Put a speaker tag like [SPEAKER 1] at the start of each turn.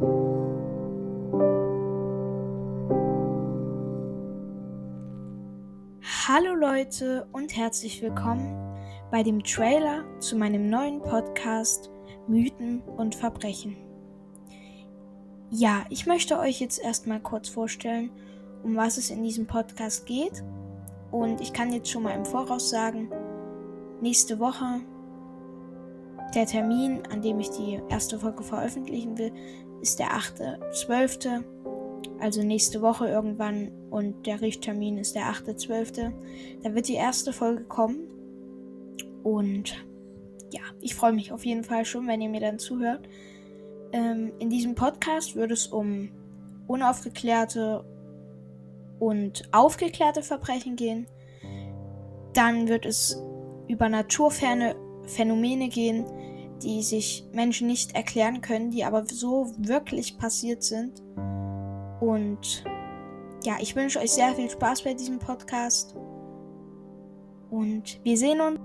[SPEAKER 1] Hallo Leute und herzlich willkommen bei dem Trailer zu meinem neuen Podcast Mythen und Verbrechen. Ja, ich möchte euch jetzt erstmal kurz vorstellen, um was es in diesem Podcast geht. Und ich kann jetzt schon mal im Voraus sagen, nächste Woche der Termin, an dem ich die erste Folge veröffentlichen will, ist der 8.12. Also nächste Woche irgendwann und der Richttermin ist der 8.12. Da wird die erste Folge kommen. Und ja, ich freue mich auf jeden Fall schon, wenn ihr mir dann zuhört. Ähm, in diesem Podcast wird es um unaufgeklärte und aufgeklärte Verbrechen gehen. Dann wird es über naturferne Phänomene gehen, die sich Menschen nicht erklären können, die aber so wirklich passiert sind. Und ja, ich wünsche euch sehr viel Spaß bei diesem Podcast. Und wir sehen uns.